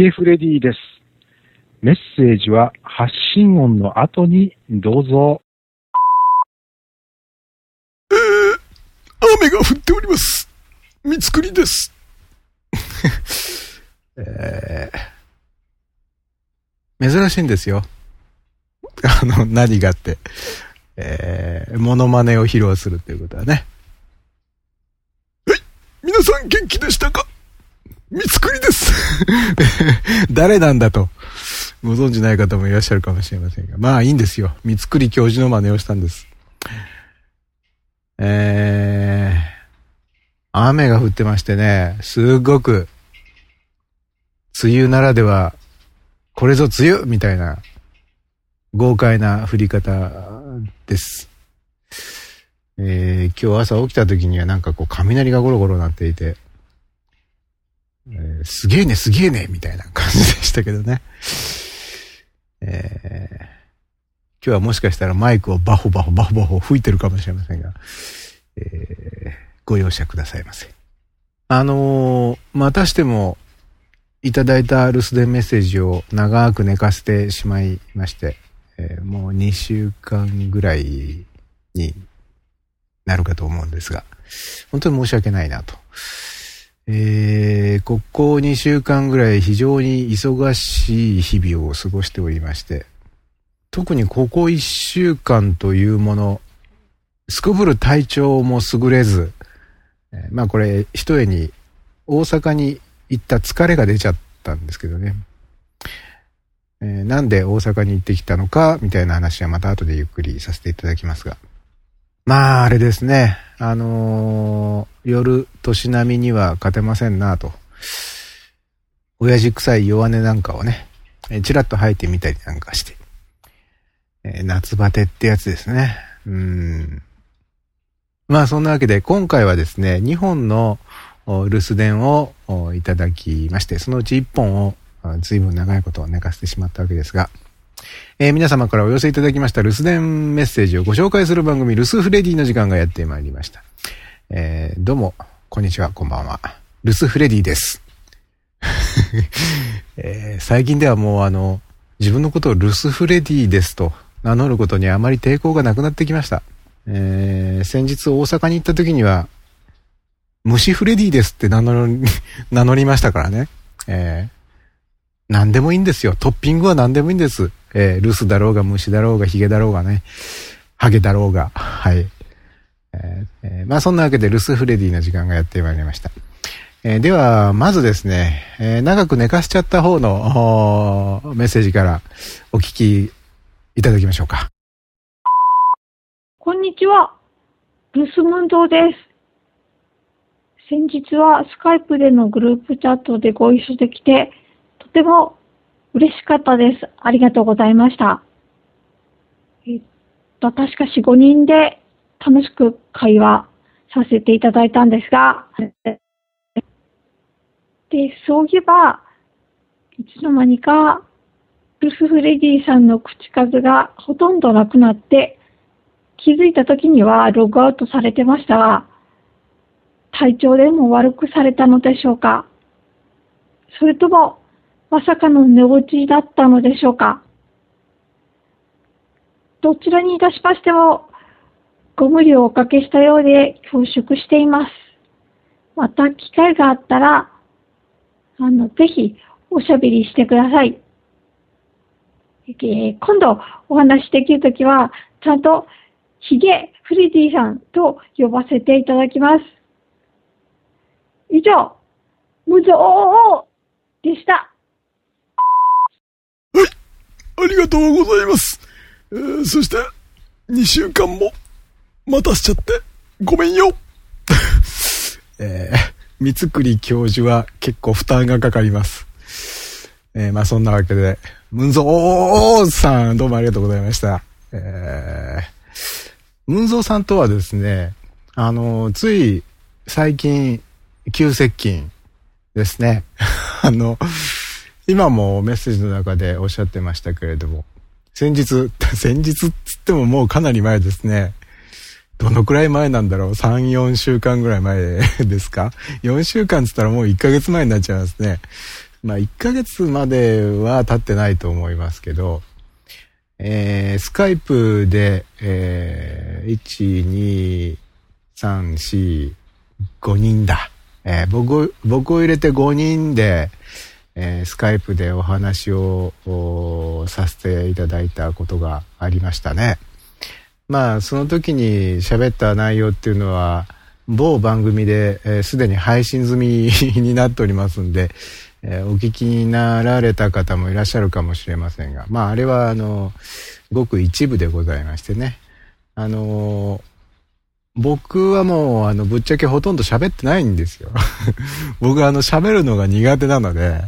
ゲフレディです。メッセージは発信音の後にどうぞ。えー、雨が降っております。三つくりです。えー、珍しいんですよ。あの、何があって。えー、モノマネを披露するっていうことはね。はい、皆さん元気でしたか？三つくりです。誰なんだと。ご存知ない方もいらっしゃるかもしれませんが。まあいいんですよ。三つくり教授の真似をしたんです。えー、雨が降ってましてね、すごく、梅雨ならでは、これぞ梅雨みたいな、豪快な降り方です。えー、今日朝起きた時にはなんかこう雷がゴロゴロ鳴っていて、えーすげえね、すげえね、みたいな感じでしたけどね。えー今日はもしかしたらマイクをバホバホバホバホ吹いてるかもしれませんが、えーご容赦くださいませ。あのーまたしても、いただいた留守電メッセージを長く寝かせてしまいまして、えーもう2週間ぐらいになるかと思うんですが、本当に申し訳ないなと。えーここ2週間ぐらい非常に忙しい日々を過ごしておりまして、特にここ1週間というもの、すこぶる体調も優れず、まあこれ、ひとえに大阪に行った疲れが出ちゃったんですけどね。えーなんで大阪に行ってきたのか、みたいな話はまた後でゆっくりさせていただきますが。まあ、あれですね。あのー夜、年並みには勝てませんなと。親父臭い弱音なんかをね、えーちらっと吐いてみたりなんかして。えー夏バテってやつですね。うん。まあそんなわけで今回はですね、2本の留守電をいただきまして、そのうち1本を随分長いことを寝かせてしまったわけですが、えー皆様からお寄せいただきました留守電メッセージをご紹介する番組、留守フレディの時間がやってまいりました。えーどうも、こんにちは、こんばんは。留守フレディです。えー最近ではもうあの、自分のことを留守フレディですと名乗ることにあまり抵抗がなくなってきました。えー先日大阪に行った時には、虫フレディですって名乗り、名乗りましたからね。えー何でもいいんですよ。トッピングは何でもいいんです。えー留守だろうが虫だろうがヒゲだろうがね。ハゲだろうが。はい。えーまあそんなわけで留守フレディの時間がやってまいりました。えーでは、まずですね、えー長く寝かしちゃった方のメッセージからお聞きいただきましょうか。こんにちは。ルスムンドです。先日はスカイプでのグループチャットでご一緒できて、とても嬉しかったです。ありがとうございました。えっと、確か4、5人で楽しく会話させていただいたんですが、で、そういえば、いつの間にか、ルスフレディさんの口数がほとんどなくなって、気づいた時にはログアウトされてましたが、体調でも悪くされたのでしょうか。それとも、まさかの寝落ちだったのでしょうか。どちらにいたしましても、ご無理をおかけしたようで恐縮しています。また機会があったら、あの、ぜひおしゃべりしてください。えー今度お話しできるときは、ちゃんとヒゲフレディさんと呼ばせていただきます。以上、無造でした。はいありがとうございます。えーそして、2週間も待たせちゃって、ごめんよ。えー、三つくり教授は結構負担がかかります。えーまあそんなわけで、ムンゾーさん、どうもありがとうございました。えー、ムンゾーさんとはですね、あの、つい最近、急接近ですね。あの、今もメッセージの中でおっしゃってましたけれども、先日、先日っつってももうかなり前ですね。どのくらい前なんだろう ?3、4週間ぐらい前 ですか ?4 週間っつったらもう1ヶ月前になっちゃいますね。まあ、1ヶ月までは経ってないと思いますけど、えー、スカイプで、えー、1、2、3、4、5人だ。えー、僕、僕を入れて5人で、えー、スカイプでお話をさせていただいたことがありましたね。まあ、その時に喋った内容っていうのは、某番組で、す、え、で、に配信済みになっておりますんで、えー、お聞きになられた方もいらっしゃるかもしれませんが、まあ、あれは、あの、ごく一部でございましてね。あの、僕はもう、あの、ぶっちゃけほとんど喋ってないんですよ。僕は、あの、喋るのが苦手なので、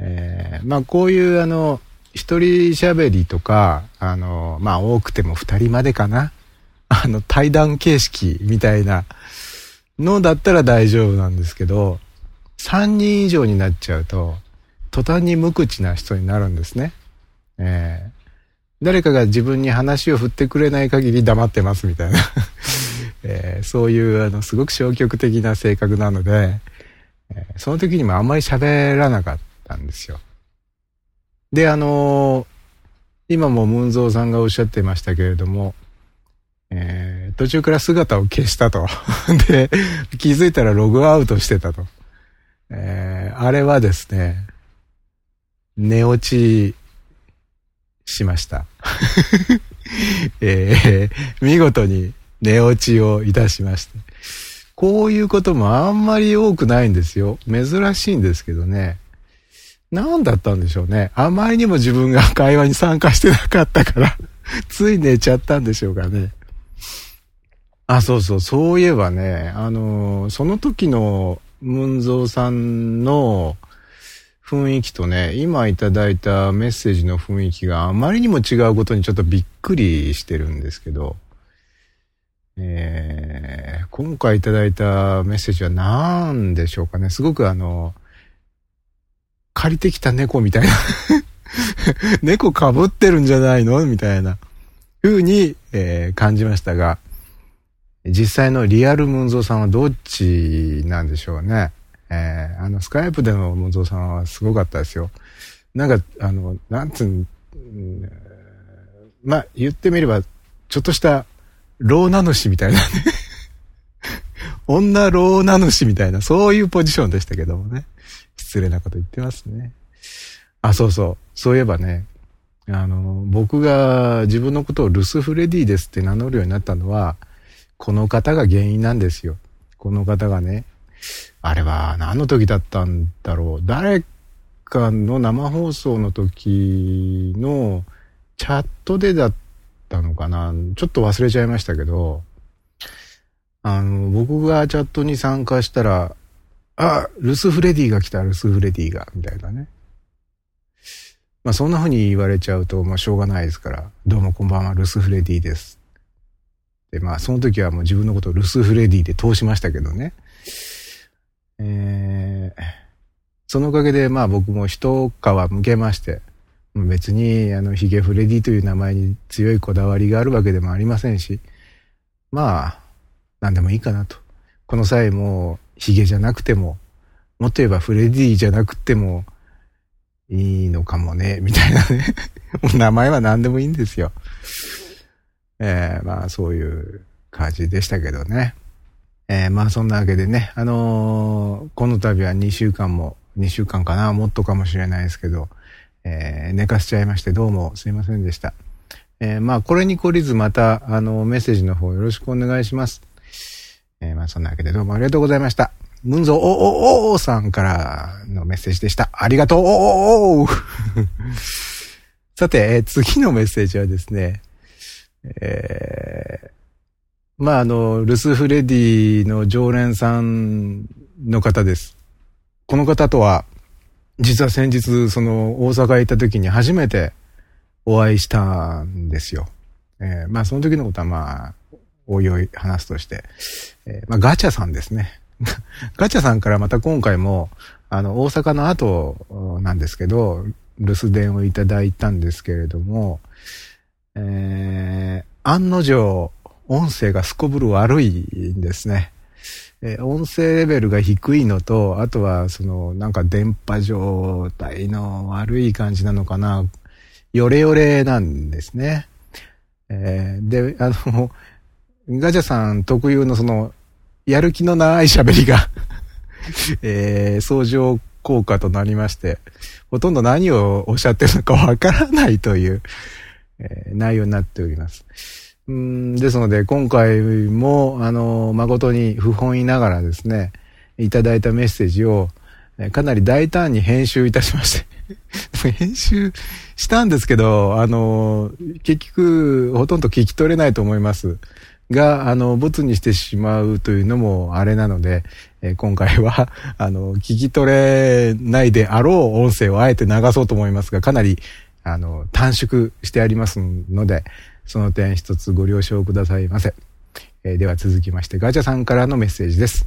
えー、まあ、こういう、あの、一人喋りとか、あの、まあ、多くても二人までかな。あの、対談形式みたいなのだったら大丈夫なんですけど、三人以上になっちゃうと、途端に無口な人になるんですね。えー、誰かが自分に話を振ってくれない限り黙ってますみたいな えー、そういうあのすごく消極的な性格なので、えー、その時にもあんまり喋らなかったんですよ。で、あのー、今もムンゾーさんがおっしゃってましたけれども、えー、途中から姿を消したと。で、気づいたらログアウトしてたと。えー、あれはですね、寝落ちしました。えー、見事に寝落ちをいたしまして。こういうこともあんまり多くないんですよ。珍しいんですけどね。何だったんでしょうね。あまりにも自分が会話に参加してなかったから つい寝ちゃったんでしょうかね。あ、そうそう、そういえばね、あの、その時のムンゾーさんの雰囲気とね、今いただいたメッセージの雰囲気があまりにも違うことにちょっとびっくりしてるんですけど、えー、今回いただいたメッセージは何でしょうかね。すごくあの、借りてきた猫みたいな 猫被ってるんじゃないのみたいな風に、えー、感じましたが、実際のリアルムンゾーさんはどっちなんでしょうね。えー、あの、スカイプでのモゾーさんはすごかったですよ。なんか、あの、なんつうん、まあ、言ってみれば、ちょっとした、老名主みたいなね 女老名主みたいな、そういうポジションでしたけどもね。失礼なこと言ってますね。あ、そうそう。そういえばね、あの、僕が自分のことをルス・フレディですって名乗るようになったのは、この方が原因なんですよ。この方がね、あれは何の時だったんだろう。誰かの生放送の時のチャットでだったのかな。ちょっと忘れちゃいましたけど、あの、僕がチャットに参加したら、あ、ルスフレディが来た、ルスフレディが、みたいなね。まあそんな風に言われちゃうと、まあしょうがないですから、どうもこんばんは、ルスフレディです。で、まあその時はもう自分のことをルスフレディで通しましたけどね。えー、そのおかげで、まあ僕も一皮向けまして、別に、あの、ヒゲフレディという名前に強いこだわりがあるわけでもありませんし、まあ、何でもいいかなと。この際も、ヒゲじゃなくても、もっと言えばフレディじゃなくてもいいのかもね、みたいなね。名前は何でもいいんですよ。えー、まあそういう感じでしたけどね。えー、まあそんなわけでね、あのー、この度は2週間も、2週間かな、もっとかもしれないですけど、えー、寝かしちゃいましてどうもすいませんでした。えー、まあこれに懲りずまた、あの、メッセージの方よろしくお願いします。えー、まあそんなわけでどうもありがとうございました。ムンゾーおおおさんからのメッセージでした。ありがとうおおお さて、えー、次のメッセージはですね、えー、まあ、あの、ルス・フレディの常連さんの方です。この方とは、実は先日、その、大阪行った時に初めてお会いしたんですよ。えー、まあ、その時のことはまあ、おいおい話すとして、えー、まあ、ガチャさんですね。ガチャさんからまた今回も、あの、大阪の後なんですけど、留守電をいただいたんですけれども、えー、案の定、音声がすこぶる悪いんですね。ええー、音声レベルが低いのと、あとは、その、なんか電波状態の悪い感じなのかな。ヨレヨレなんですね。えー、で、あの、ガチャさん特有のその、やる気のない喋りが えー、相乗効果となりまして、ほとんど何をおっしゃってるのかわからないという、えー、内容になっております。うんですので、今回も、あの、誠に不本意ながらですね、いただいたメッセージを、かなり大胆に編集いたしまして 編集したんですけど、あの、結局、ほとんど聞き取れないと思います。が、あの、ボツにしてしまうというのもあれなので、えー、今回は、あの、聞き取れないであろう音声をあえて流そうと思いますが、かなり、あの、短縮してありますので、その点一つご了承くださいませ。えー、では続きまして、ガチャさんからのメッセージです。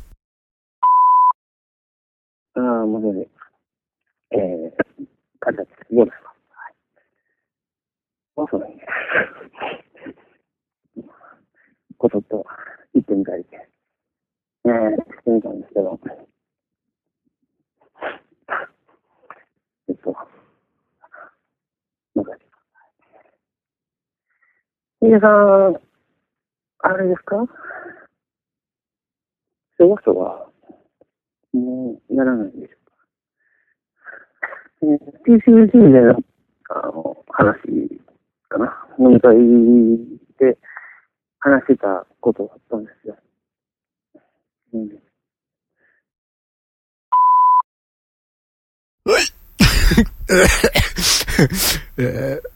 ああ、もうね、えー、ガチャです。どうですか？はい。そうだね。こそっと行ってみたり、えー、してみたんですけど、えっと、なんか、皆さん、あれですか？昭和書は、もう、やらないんでしょうか。えー、TCG での、あの、話かな。飲み会で、話してたことがあったんですよ。うん。えー、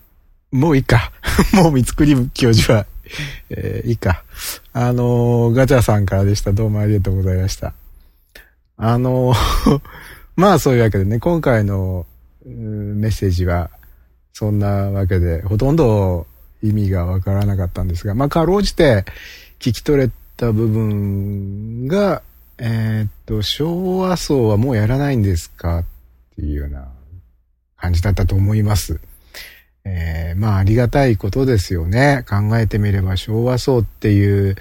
もういいか。もう三つくり教授は、えー、いいか。あのー、ガチャさんからでした。どうもありがとうございました。あのー、まあそういうわけでね、今回のメッセージは、そんなわけで、ほとんど意味がわからなかったんですが、まあ、かろうじて聞き取れた部分が、えー、っと、昭和層はもうやらないんですかっていうような感じだったと思います。えー、まあ、ありがたいことですよね。考えてみれば昭和層っていう、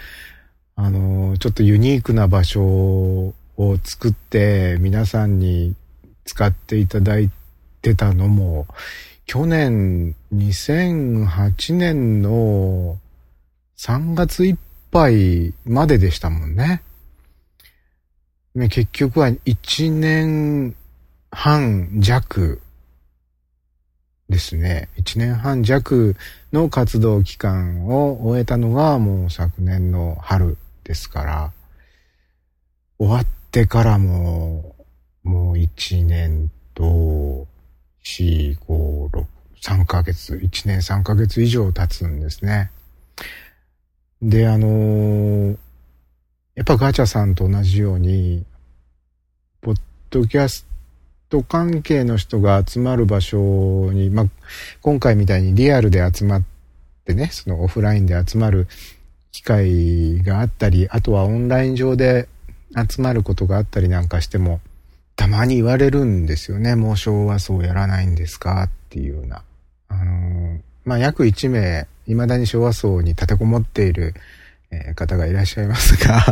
あの、ちょっとユニークな場所を作って皆さんに使っていただいてたのも、去年2008年の3月いっぱいまででしたもんね。ね結局は1年半弱ですね。1年半弱の活動期間を終えたのがもう昨年の春ですから、終わってからももう1年と4、5、6、3ヶ月、1年3ヶ月以上経つんですね。で、あのー、やっぱガチャさんと同じように、ポッドキャスト関係の人が集まる場所に、まあ、今回みたいにリアルで集まってね、そのオフラインで集まる機会があったり、あとはオンライン上で集まることがあったりなんかしても、たまに言われるんですよね。もう昭和層やらないんですか？っていうような。あのー、まあ、約1名、未だに昭和層に立てこもっている、えー、方がいらっしゃいますが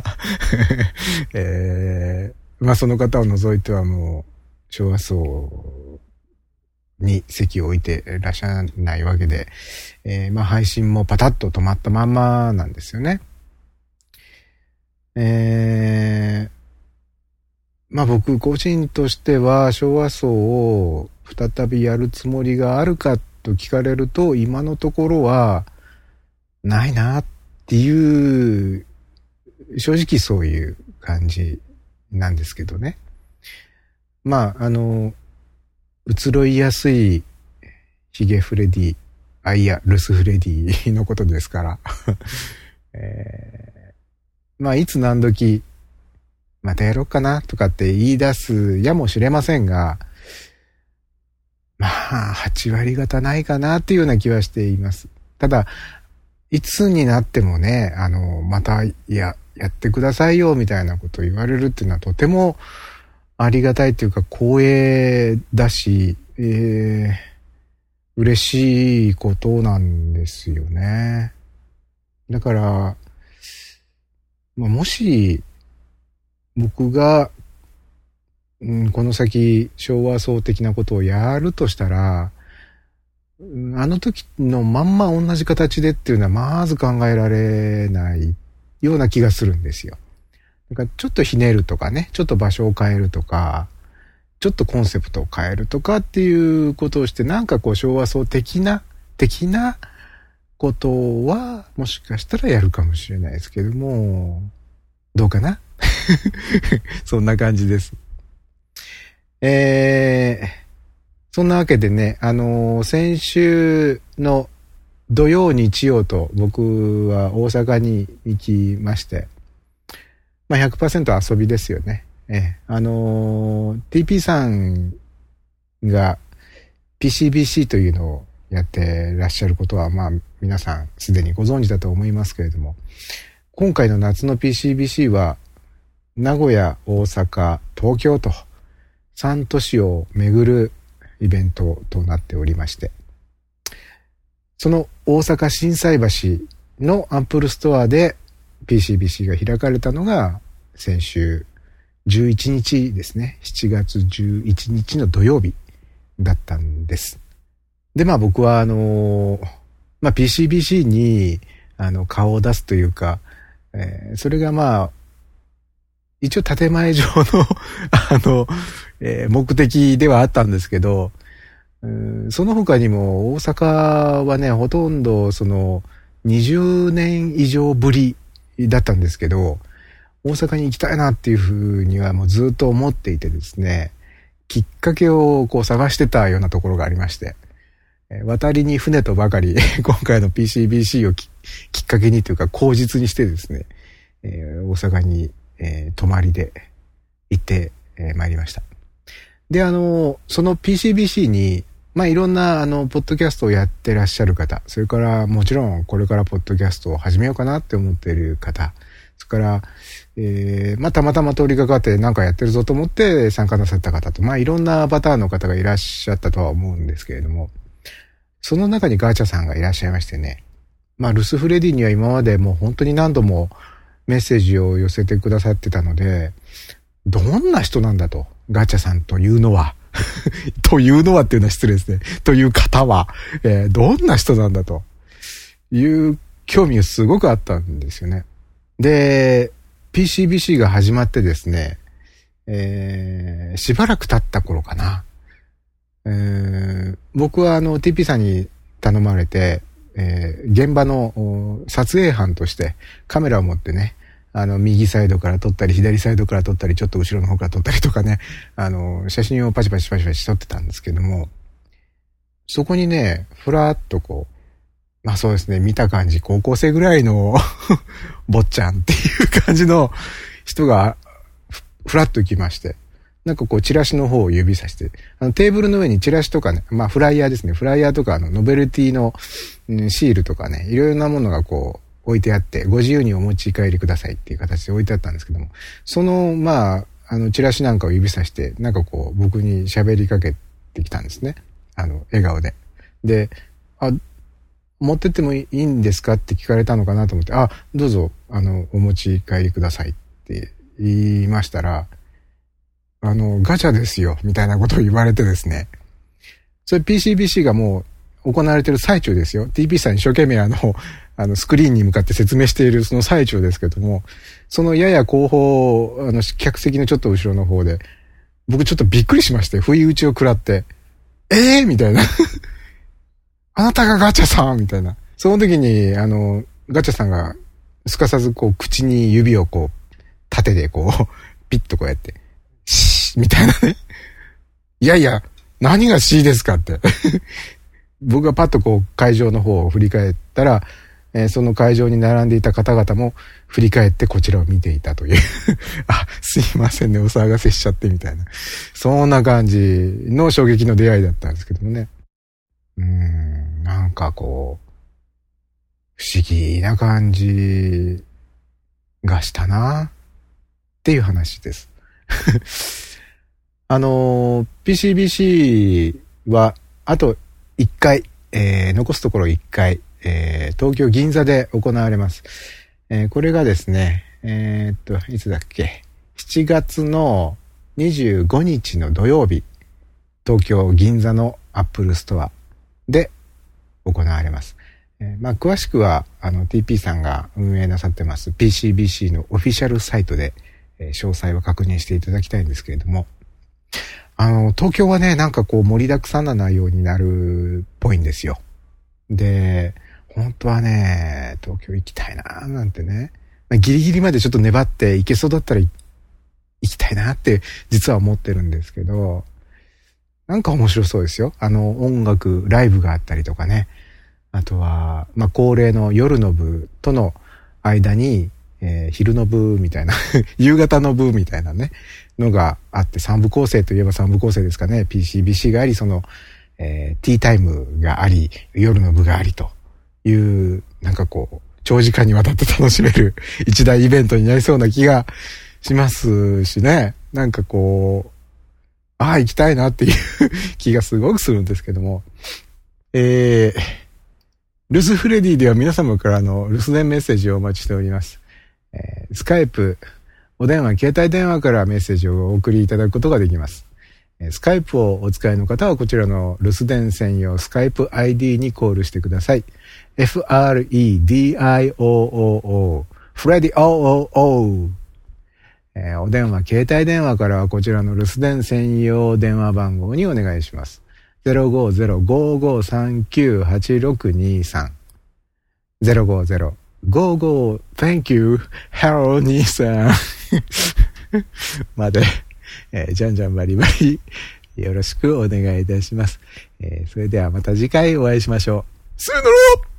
えー、まあ、その方を除いてはもう、昭和層に席を置いていらっしゃらないわけで、えー、まあ、配信もパタッと止まったまんまなんですよね。えー、まあ僕個人としては昭和層を再びやるつもりがあるかと聞かれると今のところはないなっていう正直そういう感じなんですけどね。まああの移ろいやすいヒゲフレディ、あいや、ルスフレディのことですから えー、まあいつ何時またやろうかなとかって言い出すやもしれませんが、まあ、8割方ないかなっていうような気はしています。ただ、いつになってもね、あの、また、や、やってくださいよ、みたいなことを言われるっていうのはとてもありがたいというか光栄だし、えー、嬉しいことなんですよね。だから、まあ、もし、僕が、うん、この先昭和層的なことをやるとしたら、あの時のまんま同じ形でっていうのはまず考えられないような気がするんですよ。だからちょっとひねるとかね、ちょっと場所を変えるとか、ちょっとコンセプトを変えるとかっていうことをして、なんかこう昭和層的な、的なことは、もしかしたらやるかもしれないですけども、どうかな？そんな感じです。えー、そんなわけでね、あのー、先週の土曜、日曜と僕は大阪に行きまして、まあ100%遊びですよね。えあのー、TP さんが PCBC というのをやってらっしゃることは、まあ皆さんすでにご存知だと思いますけれども、今回の夏の PCBC は名古屋、大阪、東京と3都市を巡るイベントとなっておりまして、その大阪心斎橋のアンプルストアで PCBC が開かれたのが先週11日ですね。7月11日の土曜日だったんです。で、まあ僕はあの、まあ PCBC にあの顔を出すというか、えー、それがまあ、一応建前上の あの、えー、目的ではあったんですけど、その他にも大阪はね、ほとんどその20年以上ぶりだったんですけど、大阪に行きたいなっていうふうにはもうずっと思っていてですね、きっかけをこう探してたようなところがありまして、渡りに船とばかり 今回の PCBC をきっかけにというか口実にしてですね、えー、大阪に、えー、泊まりで行って、えー、りました。で、あの、その PCBC に、まあ、いろんな、あの、ポッドキャストをやってらっしゃる方、それからもちろんこれからポッドキャストを始めようかなって思っている方、それから、えー、まあ、たまたま通りかかって何かやってるぞと思って参加なさった方と、まあ、いろんなパターンの方がいらっしゃったとは思うんですけれども、その中にガーチャさんがいらっしゃいましてね、まあ、ルスフレディには今までもう本当に何度もメッセージを寄せてくださってたので、どんな人なんだと、ガチャさんというのは、というのはっていうのは失礼ですね。という方は、えー、どんな人なんだという興味がすごくあったんですよね。で、PCBC が始まってですね、えー、しばらく経った頃かな。えー、僕はあの TP さんに頼まれて、えー、現場の撮影班としてカメラを持ってね、あの、右サイドから撮ったり、左サイドから撮ったり、ちょっと後ろの方から撮ったりとかね、あの、写真をパチパチパチパチ撮ってたんですけども、そこにね、ふらっとこう、まあそうですね、見た感じ、高校生ぐらいの 坊ちゃんっていう感じの人が、ふらっと来まして、なんかこう、チラシの方を指さして、あの、テーブルの上にチラシとかね、まあフライヤーですね、フライヤーとか、あの、ノベルティの、うん、シールとかね、いろいろなものがこう、置いてあって、ご自由にお持ち帰りくださいっていう形で置いてあったんですけども、その、まあ、あの、チラシなんかを指さして、なんかこう、僕に喋りかけてきたんですね。あの、笑顔で。で、あ、持ってってもいいんですかって聞かれたのかなと思って、あ、どうぞ、あの、お持ち帰りくださいって言いましたら、あの、ガチャですよ、みたいなことを言われてですね。それ PCBC がもう行われている最中ですよ。TP さん一生懸命あの、あの、スクリーンに向かって説明しているその最中ですけども、そのやや後方、あの、客席のちょっと後ろの方で、僕ちょっとびっくりしまして、不意打ちを食らって、ええー、みたいな あなたがガチャさんみたいな。その時に、あの、ガチャさんが、すかさずこう、口に指をこう、縦でこう、ピッとこうやって、シーみたいなね。いやいや、何が C ですかって僕がパッとこう、会場の方を振り返ったら、えー、その会場に並んでいた方々も振り返ってこちらを見ていたという あ、すいませんね、お騒がせしちゃってみたいな。そんな感じの衝撃の出会いだったんですけどもね。うん、なんかこう、不思議な感じがしたなっていう話です。あの、PCBC はあと1回、えー、残すところ1回、えー、東京銀座で行われます。えー、これがですね、えー、っと、いつだっけ？7月の25日の土曜日、東京銀座のアップルストアで行われます。えー、まあ、詳しくは、あの、TP さんが運営なさってます PCBC のオフィシャルサイトで、えー、詳細を確認していただきたいんですけれども、あの、東京はね、なんかこう盛りだくさんな内容になるっぽいんですよ。で、本当はね、東京行きたいななんてね、ギリギリまでちょっと粘って行けそうだったら行きたいなって実は思ってるんですけど、なんか面白そうですよ。あの、音楽、ライブがあったりとかね。あとは、まあ、恒例の夜の部との間に、えー、昼の部みたいな 夕方の部みたいなね、のがあって、三部構成といえば三部構成ですかね。PCBC があり、その、えー、ティータイムがあり、夜の部がありという、なんかこう、長時間にわたって楽しめる 一大イベントになりそうな気がしますしね。なんかこう、ああ、行きたいなっていう 気がすごくするんですけども。えー、ルスフレディでは皆様からの留守電メッセージをお待ちしております。えー、スカイプ、お電話、携帯電話からメッセージをお送りいただくことができます。スカイプをお使いの方はこちらの留守電専用スカイプ ID にコールしてください。f-r-e-d-i-o-o-o フレディ o-o-o えー、お電話、携帯電話からはこちらの留守電専用電話番号にお願いします。050-5539-8623 050-55 Thank you Hello 兄さん まで、えー、じゃんじゃんバリバリよろしくお願いいたします。えー、それではまた次回お会いしましょう。さよなら